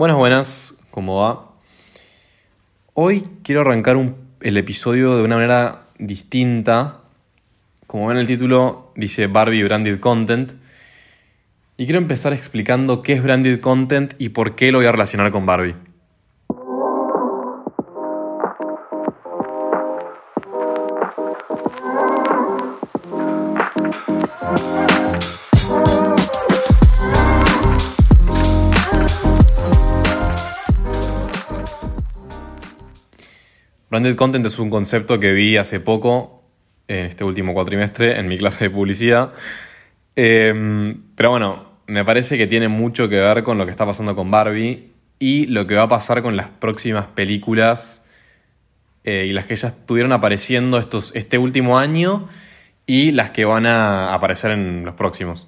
Buenas, buenas, ¿cómo va? Hoy quiero arrancar el episodio de una manera distinta. Como ven el título, dice Barbie Branded Content. Y quiero empezar explicando qué es Branded Content y por qué lo voy a relacionar con Barbie. Branded content es un concepto que vi hace poco, en este último cuatrimestre, en mi clase de publicidad. Em, pero bueno, me parece que tiene mucho que ver con lo que está pasando con Barbie y lo que va a pasar con las próximas películas eh, y las que ya estuvieron apareciendo estos, este último año y las que van a aparecer en los próximos.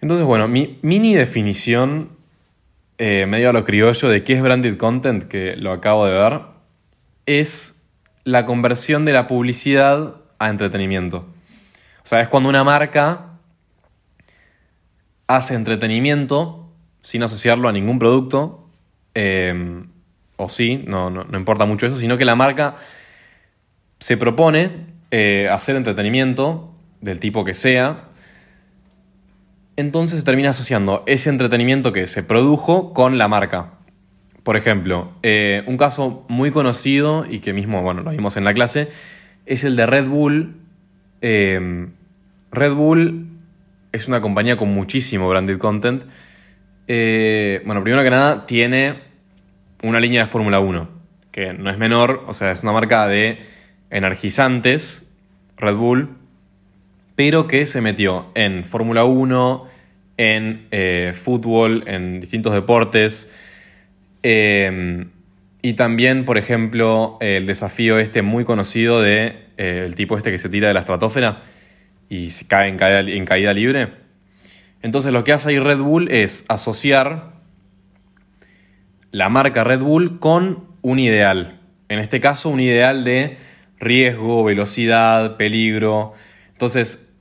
Entonces, bueno, mi mini definición eh, medio a lo criollo de qué es branded content, que lo acabo de ver, es la conversión de la publicidad a entretenimiento. O sea, es cuando una marca hace entretenimiento sin asociarlo a ningún producto, eh, o sí, no, no, importa mucho eso, sino que la marca se propone eh, hacer entretenimiento del tipo que sea, entonces se termina asociando ese entretenimiento que se produjo con la marca. Por ejemplo, eh, un caso muy conocido y que mismo, bueno, lo vimos en la clase, es el de Red Bull. Em, Red Bull es una compañía con muchísimo branded content. Eh, bueno, primero que nada, tiene una línea de Fórmula 1, que no es menor, o sea, es una marca de energizantes, Red Bull, pero que se metió en Fórmula 1, en eh, fútbol, en distintos deportes. Em, y también, por ejemplo, el desafío este muy conocido de eh, tipo este que se tira de la estratosfera y se cae en caída, en caída libre. Entonces lo que hace ahí Red Bull es asociar la marca Red Bull con un ideal. En este caso, un ideal de riesgo, velocidad, peligro. Entonces,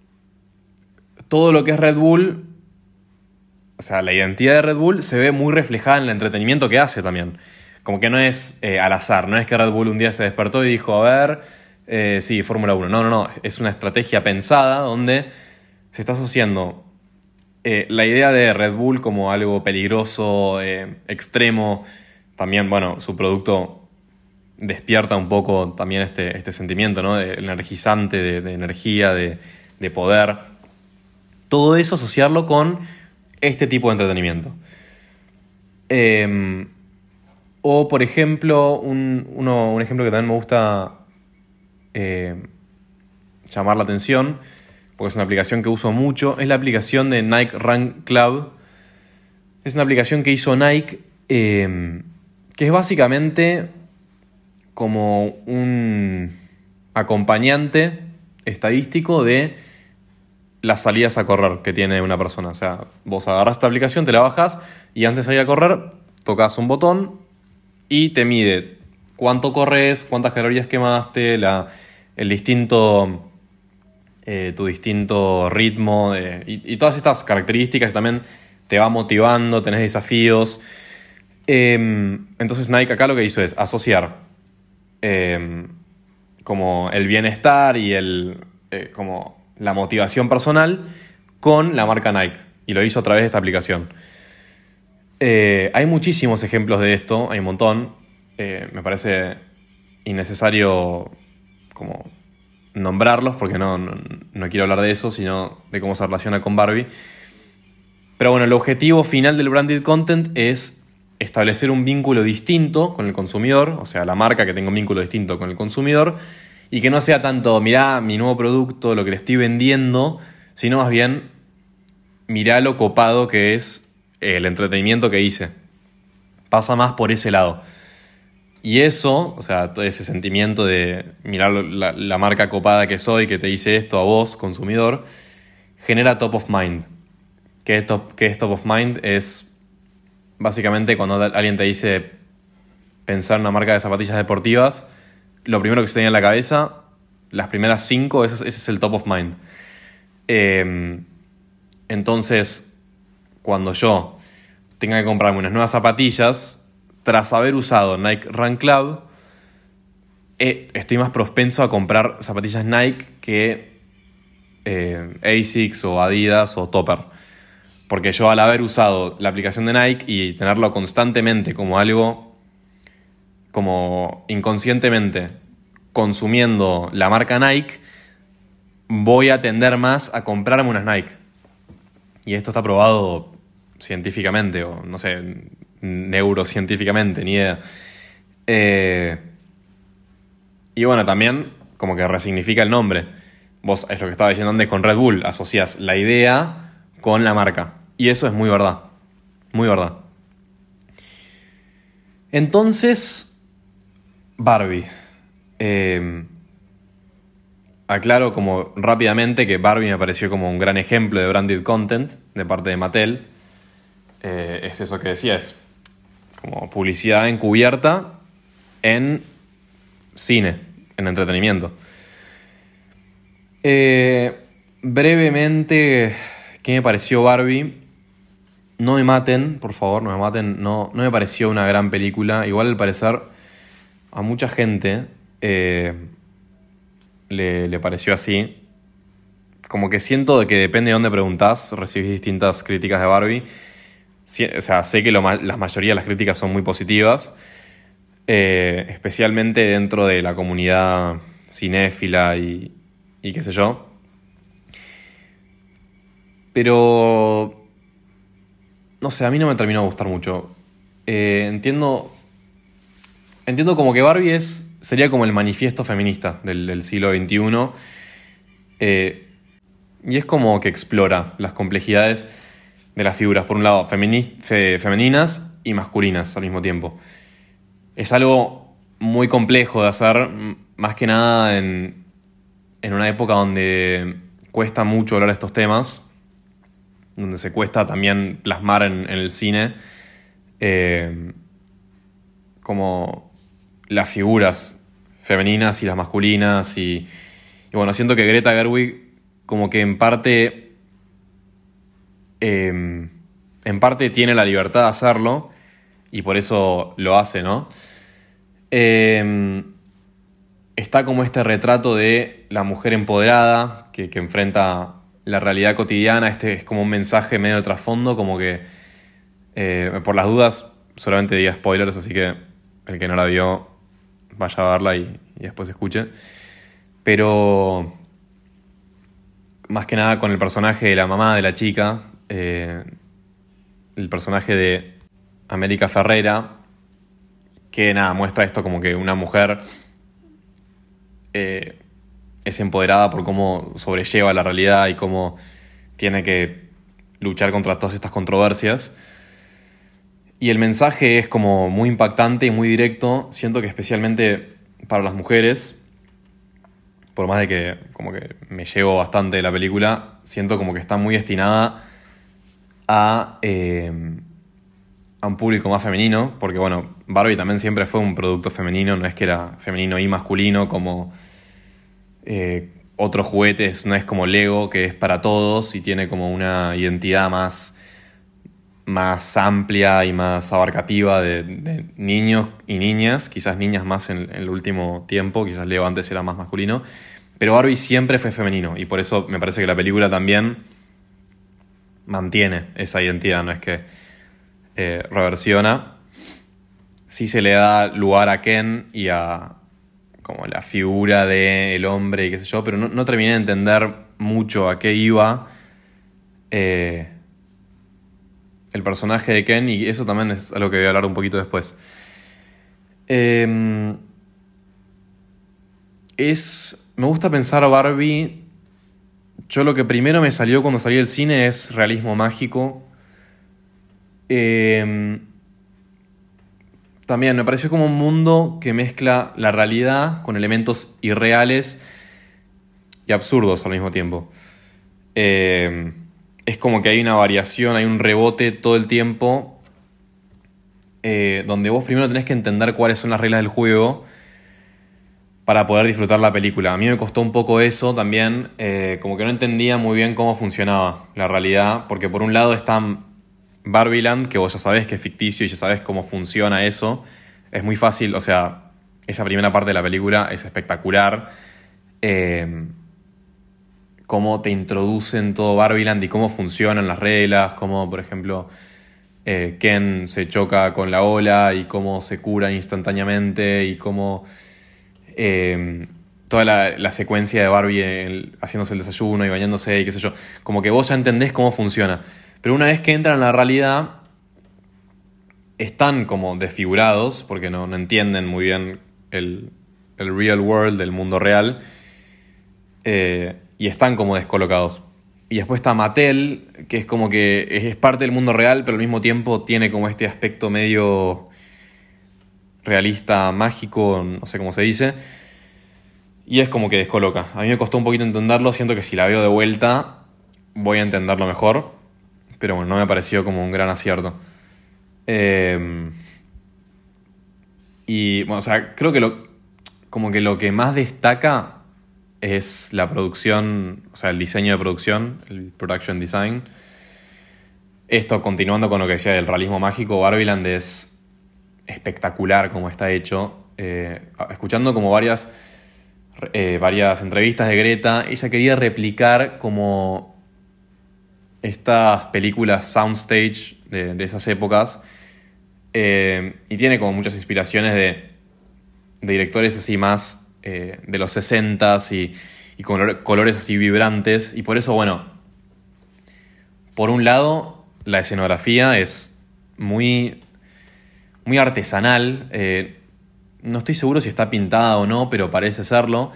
todo lo que es Red Bull, o sea, la identidad de Red Bull se ve muy reflejada en el entretenimiento que hace también. Como que no es eh, al azar, no es que Red Bull un día se despertó y dijo, a ver, eh, sí, Fórmula 1. No, no, no, es una estrategia pensada donde se está asociando eh, la idea de Red Bull como algo peligroso, extremo. También, bueno, su producto despierta un poco también este, este sentimiento, ¿no? De energizante, de, energía, de, de poder todo eso asociarlo con este tipo de entretenimiento. Em, o, por ejemplo, un, ejemplo que también me gusta em, llamar la atención, porque es una aplicación que uso mucho, es la aplicación de Nike Run Club. Es una aplicación que hizo Nike, em, que es básicamente como un acompañante estadístico de las salidas a correr que tiene una persona. O sea, vos agarras esta aplicación, te la bajas y antes de salir a correr, tocas un botón y te mide cuánto corres, cuántas calorías quemaste, la, el distinto. Eh, tu distinto ritmo y, todas estas características también te va motivando, tenés desafíos. Em, entonces Nike acá lo que hizo es asociar em, como el bienestar y el eh, como la motivación personal con la marca Nike. Y lo hizo a través de esta aplicación. Eh, hay muchísimos ejemplos de esto, hay un montón. Eh, me parece innecesario como nombrarlos porque no, no, quiero hablar de eso, sino de cómo se relaciona con Barbie. Pero bueno, el objetivo final del branded content es establecer un vínculo distinto con el consumidor, o sea, la marca que tenga un vínculo distinto con el consumidor, y que no sea tanto, mirá mi nuevo producto, lo que le estoy vendiendo, sino más bien, mirá lo copado que es el entretenimiento que hice. Pasa más por ese lado. Y eso, o sea, todo ese sentimiento de mirar la, marca copada que soy, que te dice esto a vos, consumidor, genera top of mind. ¿Qué top, qué es top of mind? Es básicamente cuando alguien te dice pensar en una marca de zapatillas deportivas, lo primero que se tenía en la cabeza, las primeras cinco, ese, es el top of mind. Em, entonces, cuando yo tenga que comprarme unas nuevas zapatillas tras haber usado Nike Run Club. eh, estoy más propenso a comprar zapatillas Nike que eh, ASICS o Adidas o Topper. Porque yo al haber usado la aplicación de Nike y tenerlo constantemente como algo, como inconscientemente consumiendo la marca Nike, voy a tender más a comprarme unas Nike. Y esto está probado científicamente, o no sé, neurocientíficamente, ni idea. Eh, y bueno, también como que resignifica el nombre. Vos, es lo que estaba diciendo antes con Red Bull, asocias la idea con la marca. Y eso es muy verdad. Muy verdad. Entonces, Barbie. Eh, aclaro como rápidamente que Barbie me pareció como un gran ejemplo de branded content de parte de Mattel. Eh, es eso que decía, es como publicidad encubierta en cine, en entretenimiento. Eh, brevemente, ¿qué me pareció Barbie? No me maten, por favor, no me maten. No, no me pareció una gran película. Igual al parecer a mucha gente eh, le, le, pareció así. Como que siento que depende de dónde preguntás, recibís distintas críticas de Barbie. Sí, o sea, sé que lo, la mayoría de las críticas son muy positivas. Eh, especialmente dentro de la comunidad cinéfila y, y qué sé yo. Pero no sé, a mí no me terminó de gustar mucho. Eh, entiendo. Entiendo como que Barbie es. sería como el manifiesto feminista del, del siglo XXI. Eh, y es como que explora las complejidades de las figuras, por un lado, fe femeninas y masculinas al mismo tiempo. Es algo muy complejo de hacer, más que nada en, en una época donde cuesta mucho hablar estos temas donde se cuesta también plasmar en, en el cine eh, como las figuras femeninas y las masculinas y, bueno, siento que Greta Gerwig como que en parte eh, en parte tiene la libertad de hacerlo y por eso lo hace, ¿no? Eh, está como este retrato de la mujer empoderada que, que enfrenta la realidad cotidiana, este es como un mensaje medio de trasfondo, como que eh, por las dudas solamente diga spoilers, así que el que no la vio vaya a verla y, después escuche. Pero más que nada con el personaje de la mamá de la chica, eh, el personaje de América Ferreira, que nada, muestra esto como que una mujer... Eh, es empoderada por cómo sobrelleva la realidad y cómo tiene que luchar contra todas estas controversias. Y el mensaje es como muy impactante y muy directo. Siento que especialmente para las mujeres, por más de que como que me llevo bastante de la película, siento como que está muy destinada a, eh, un público más femenino, porque bueno, Barbie también siempre fue un producto femenino, no es que era femenino y masculino como eh, otros juguetes no es como Lego, que es para todos y tiene como una identidad más, más amplia y más abarcativa de, de niños y niñas, quizás niñas más en, el último tiempo, quizás Lego antes era más masculino, pero Barbie siempre fue femenino y por eso me parece que la película también mantiene esa identidad, no es que eh, reversiona. Sí se le da lugar a Ken y a, como la figura del hombre y qué sé yo, pero no, no, terminé de entender mucho a qué iba eh, el personaje de Ken y eso también es algo que voy a hablar un poquito después. Eh, es. Me gusta pensar a Barbie. Yo lo que primero me salió cuando salí del cine es realismo mágico. Eh, también me pareció como un mundo que mezcla la realidad con elementos irreales y absurdos al mismo tiempo. Eh, es como que hay una variación, hay un rebote todo el tiempo, eh, donde vos primero tenés que entender cuáles son las reglas del juego para poder disfrutar la película. A mí me costó un poco eso también, eh, como que no entendía muy bien cómo funcionaba la realidad, porque por un lado están Barbieland, que vos ya sabés que es ficticio y ya sabés cómo funciona eso, es muy fácil, o sea, esa primera parte de la película es espectacular. Eh, cómo te introducen todo Barbieland y cómo funcionan las reglas, cómo, por ejemplo, eh, Ken se choca con la ola y cómo se cura instantáneamente y cómo eh, toda la, secuencia de Barbie haciéndose el desayuno y bañándose y qué sé yo, como que vos ya entendés cómo funciona. Pero una vez que entran en la realidad, están como desfigurados porque no, entienden muy bien el, el, real world, del mundo real. Eh, y están como descolocados. Y después está Mattel, que es como que es parte del mundo real, pero al mismo tiempo tiene como este aspecto medio realista, mágico, no sé cómo se dice. Y es como que descoloca. A mí me costó un poquito entenderlo, siento que si la veo de vuelta voy a entenderlo mejor. Pero bueno, no me pareció como un gran acierto. Em, y bueno, o sea, creo que lo, como que lo que más destaca es la producción, o sea, el diseño de producción, el production design. Esto, continuando con lo que decía del realismo mágico, Barbieland es espectacular como está hecho. Eh, escuchando como varias, eh, varias entrevistas de Greta, ella quería replicar como estas películas soundstage de, esas épocas. Eh, y tiene como muchas inspiraciones de, de directores así más eh, de los 60s y, y colores así vibrantes. Y por eso, bueno, por un lado, la escenografía es muy, muy artesanal. Eh, no estoy seguro si está pintada o no, pero parece serlo.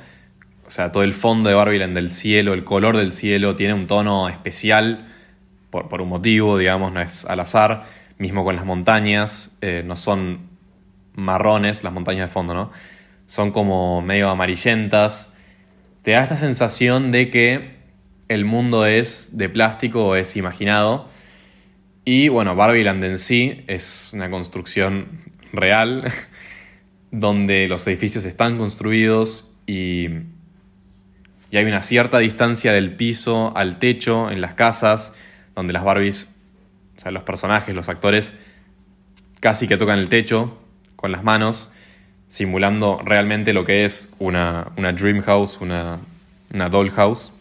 O sea, todo el fondo de Barbie del cielo, el color del cielo, tiene un tono especial por, por un motivo, digamos, no es al azar. Mismo con las montañas, eh, no son marrones las montañas de fondo, ¿no? Son como medio amarillentas. Te da esta sensación de que el mundo es de plástico o es imaginado. Y bueno, Barbieland en sí es una construcción real, donde los edificios están construidos y, y hay una cierta distancia del piso al techo en las casas, donde las Barbies, o sea, los personajes, los actores, casi que tocan el techo con las manos simulando realmente lo que es una, una dream house, una, una doll house.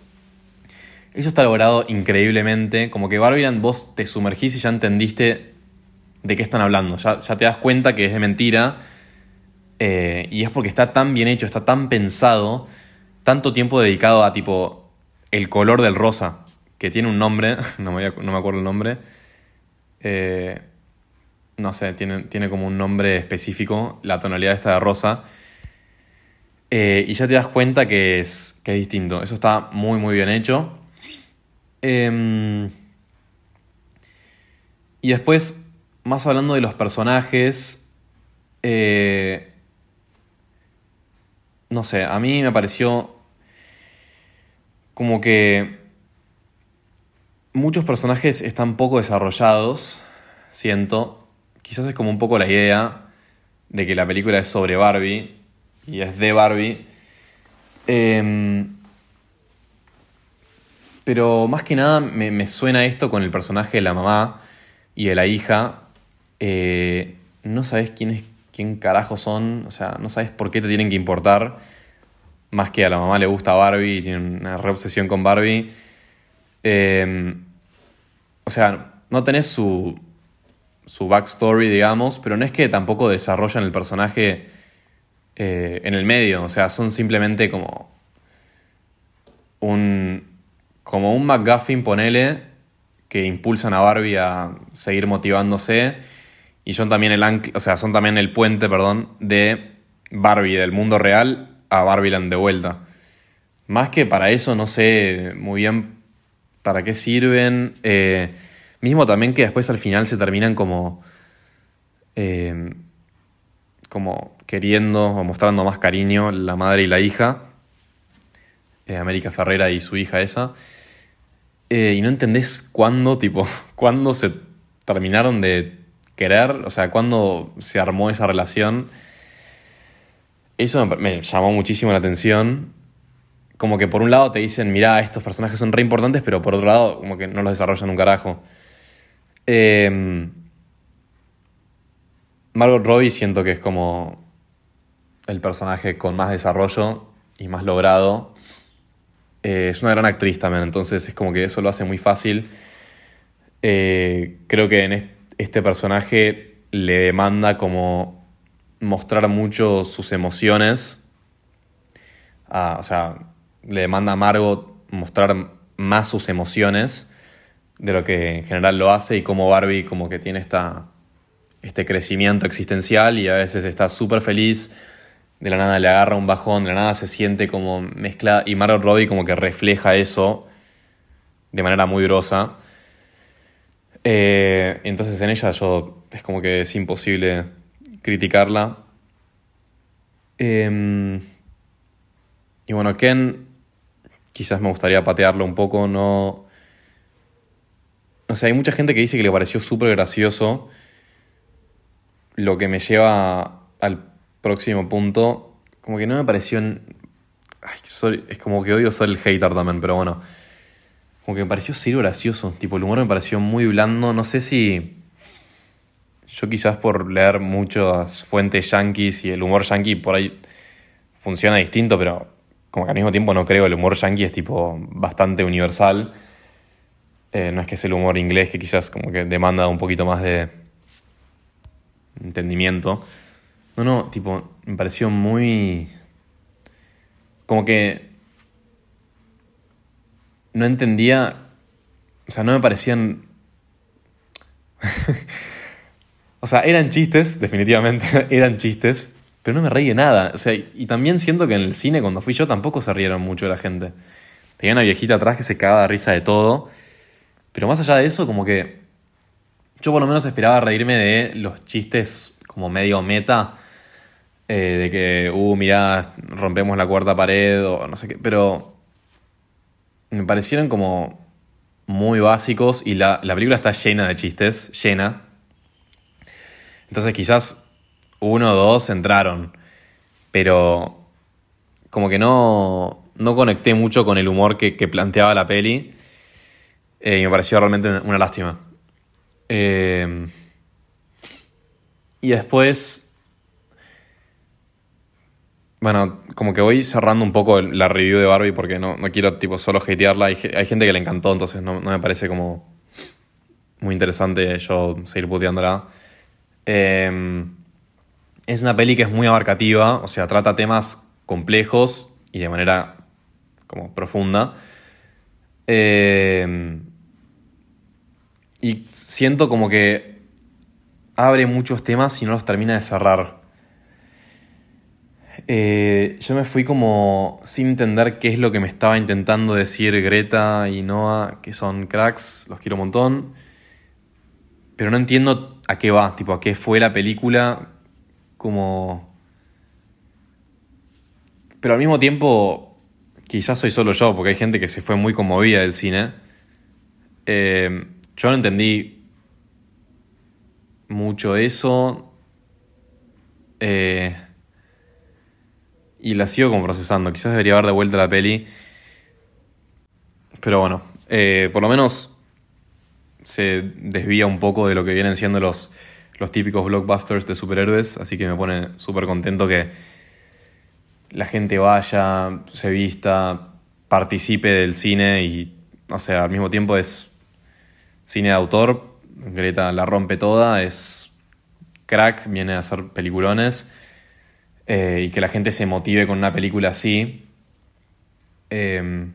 Eso está logrado increíblemente, como que Barbieland vos te sumergís y ya entendiste de qué están hablando, ya, te das cuenta que es de mentira eh, y es porque está tan bien hecho, está tan pensado, tanto tiempo dedicado a tipo el color del rosa, que tiene un nombre, no me, no me acuerdo el nombre. Eh, no sé, tiene, tiene como un nombre específico, la tonalidad esta de rosa. Eh, y ya te das cuenta que es, que es distinto. Eso está muy, muy bien hecho. Em, y después, más hablando de los personajes, eh, no sé, a mí me pareció como que muchos personajes están poco desarrollados, siento, quizás es como un poco la idea de que la película es sobre Barbie y es de Barbie. Em, pero más que nada me, suena esto con el personaje de la mamá y de la hija. Eh, no sabes quién es, quién carajo son, o sea, no sabes por qué te tienen que importar. Más que a la mamá le gusta Barbie y tiene una reobsesión con Barbie. Em, o sea, no tenés su, su backstory, digamos, pero no es que tampoco desarrollan el personaje eh, en el medio, o sea, son simplemente como un, como un McGuffin, ponele, que impulsan a Barbie a seguir motivándose y son también el, o sea, son también el puente, perdón, de Barbie del mundo real a Barbieland de vuelta. Más que para eso, no sé muy bien para qué sirven. Eh, Mismo también que después al final se terminan como. Eh, como queriendo o mostrando más cariño la madre y la hija. Eh, América Ferrera y su hija esa. Eh, y no entendés cuándo, tipo, cuándo se terminaron de querer, o sea, cuándo se armó esa relación. Eso me llamó muchísimo la atención. Como que por un lado te dicen, mirá, estos personajes son re importantes, pero por otro lado, como que no los desarrollan un carajo. Eh, Margot Robbie siento que es como el personaje con más desarrollo y más logrado. Eh, es una gran actriz también, entonces es como que eso lo hace muy fácil. Eh, creo que en este personaje le demanda como mostrar mucho sus emociones. o sea, le demanda a Margot mostrar más sus emociones de lo que en general lo hace y como Barbie como que tiene esta, este crecimiento existencial y a veces está súper feliz, de la nada le agarra un bajón, de la nada se siente como mezcla y Margot Robbie como que refleja eso de manera muy grosa. Eh, entonces en ella yo es como que es imposible criticarla. Em, y bueno, Ken quizás me gustaría patearlo un poco, no... O sea, hay mucha gente que dice que le pareció súper gracioso, lo que me lleva al próximo punto, como que no me pareció... es como que odio ser el hater también, pero bueno. Como que me pareció cero gracioso. Tipo, el humor me pareció muy blando. No sé si... Yo quizás por leer muchas fuentes yankees y el humor yankee por ahí funciona distinto, pero como que al mismo tiempo no creo, el humor yankee es tipo bastante universal. Eh, no es que es el humor inglés que quizás como que demanda un poquito más de entendimiento. No, no, tipo, me pareció muy... Como que... No entendía... O sea, no me parecían... o sea, eran chistes, definitivamente, eran chistes, pero no me reí de nada. O sea, y también siento que en el cine cuando fui yo tampoco se rieron mucho de la gente. Tenía una viejita atrás que se cagaba de risa de todo. Pero más allá de eso, como que yo por lo menos esperaba reírme de los chistes como medio meta eh, de que, uh, mirá, rompemos la cuarta pared o no sé qué, pero me parecieron como muy básicos y la, película está llena de chistes, llena. Entonces quizás uno o dos entraron, pero como que no, no conecté mucho con el humor que, planteaba la peli eh, y me pareció realmente una lástima. Eh, y después bueno, como que voy cerrando un poco la review de Barbie porque no, quiero tipo solo hatearla. Hay, hay, gente que le encantó, entonces no, me parece como muy interesante yo seguir puteándola. Em, es una peli que es muy abarcativa, o sea, trata temas complejos y de manera como profunda. Em, y siento como que abre muchos temas y no los termina de cerrar. Eh, yo me fui como sin entender qué es lo que me estaba intentando decir Greta y Noah, que son cracks, los quiero un montón. Pero no entiendo a qué va, tipo, a qué fue la película, como... Pero al mismo tiempo, quizás soy solo yo, porque hay gente que se fue muy conmovida del cine. Eh, yo no entendí mucho eso. Eh, y la sigo como procesando. Quizás debería haber de vuelta la peli. Pero bueno, eh, por lo menos se desvía un poco de lo que vienen siendo los, los típicos blockbusters de superhéroes. Así que me pone súper contento que la gente vaya, se vista, participe del cine y, o sea, al mismo tiempo es cine de autor. Greta la rompe toda, es crack, viene a hacer peliculones. Eh, y que la gente se motive con una película así, eh,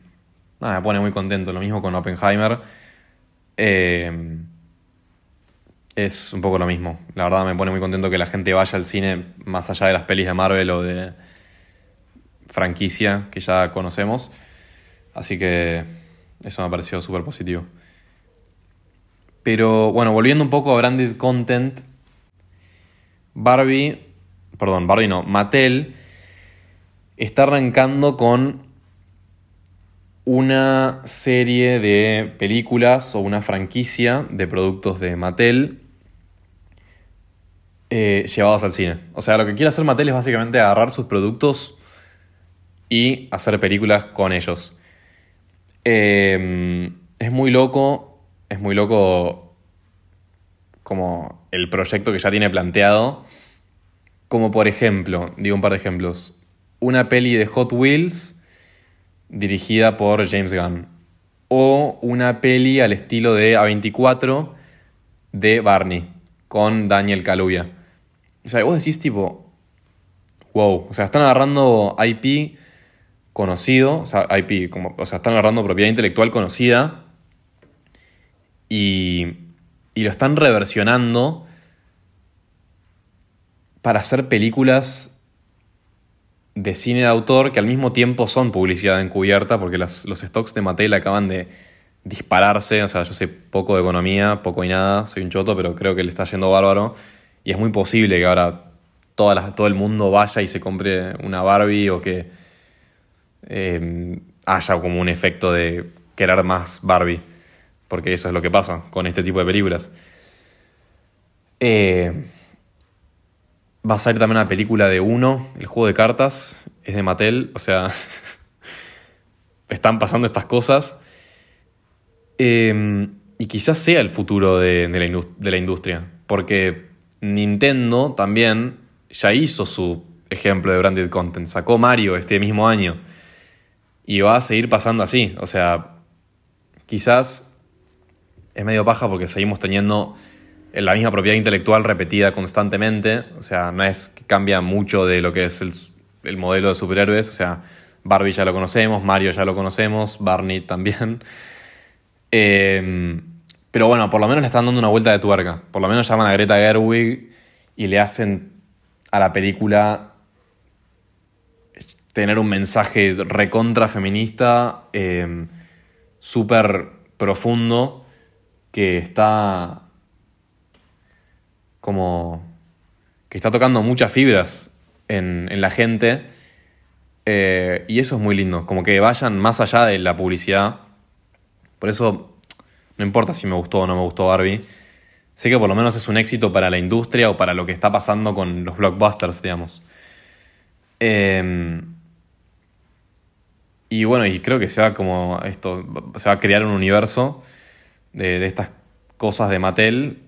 nada, me pone muy contento. Lo mismo con Oppenheimer. Eh, es un poco lo mismo. La verdad me pone muy contento que la gente vaya al cine más allá de las pelis de Marvel o de franquicia que ya conocemos. Así que eso me ha parecido súper positivo. Pero bueno, volviendo un poco a branded content, Barbie perdón, Barbie no, Mattel está arrancando con una serie de películas o una franquicia de productos de Mattel eh, llevados al cine. O sea, lo que quiere hacer Mattel es básicamente agarrar sus productos y hacer películas con ellos. Em, es muy loco, es muy loco como el proyecto que ya tiene planteado. Como por ejemplo, digo un par de ejemplos, una peli de Hot Wheels dirigida por James Gunn. O una peli al estilo de A24 de Barney con Daniel Kaluuya. O sea, vos decís tipo, wow, o sea, están agarrando IP conocido, o sea, IP, como, o sea, están agarrando propiedad intelectual conocida y, y lo están reversionando para hacer películas de cine de autor que al mismo tiempo son publicidad encubierta porque los stocks de Mattel acaban de dispararse, o sea, yo sé poco de economía, poco y nada, soy un choto, pero creo que le está yendo bárbaro. Y es muy posible que ahora toda todo el mundo vaya y se compre una Barbie o que eh, haya como un efecto de querer más Barbie, porque eso es lo que pasa con este tipo de películas. Eh, va a salir también una película de Uno, el juego de cartas, es de Mattel, o sea, están pasando estas cosas. Eh, y quizás sea el futuro de, de la industria, porque Nintendo también ya hizo su ejemplo de branded content, sacó Mario este mismo año y va a seguir pasando así. O sea, quizás es medio paja porque seguimos teniendo la misma propiedad intelectual repetida constantemente. O sea, no es que cambia mucho de lo que es el, modelo de superhéroes. O sea, Barbie ya lo conocemos, Mario ya lo conocemos, Barney también. Em, pero bueno, por lo menos le están dando una vuelta de tuerca. Por lo menos llaman a Greta Gerwig y le hacen a la película tener un mensaje recontra feminista, em, súper profundo, que está como que está tocando muchas fibras en, la gente. Eh, y eso es muy lindo, como que vayan más allá de la publicidad. Por eso no importa si me gustó o no me gustó Barbie. Sé que por lo menos es un éxito para la industria o para lo que está pasando con los blockbusters, digamos. Eh, y bueno, y creo que se va como esto, se va a crear un universo de, estas cosas de Mattel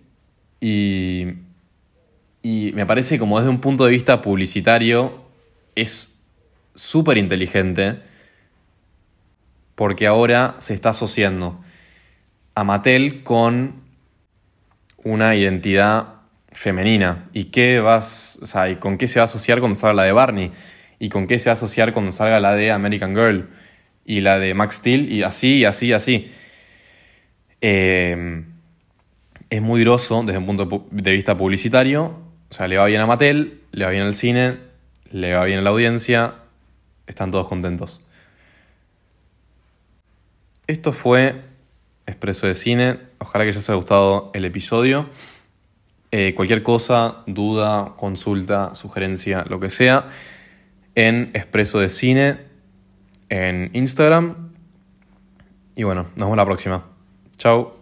y, y me parece como desde un punto de vista publicitario es súper inteligente porque ahora se está asociando a Mattel con una identidad femenina. ¿Y qué vas, o sea, ¿y con qué se va a asociar cuando salga la de Barney? y con qué se va a asociar cuando salga la de American Girl y la de Max Steel y así, y así, y así. Eh, es muy groso desde un punto de vista publicitario. O sea, le va bien a Mattel, le va bien al cine, le va bien a la audiencia, están todos contentos. Esto fue Expreso de Cine. Ojalá que les haya gustado el episodio. Eh, cualquier cosa, duda, consulta, sugerencia, lo que sea en Expreso de Cine en Instagram. Y bueno, nos vemos la próxima. Ciao.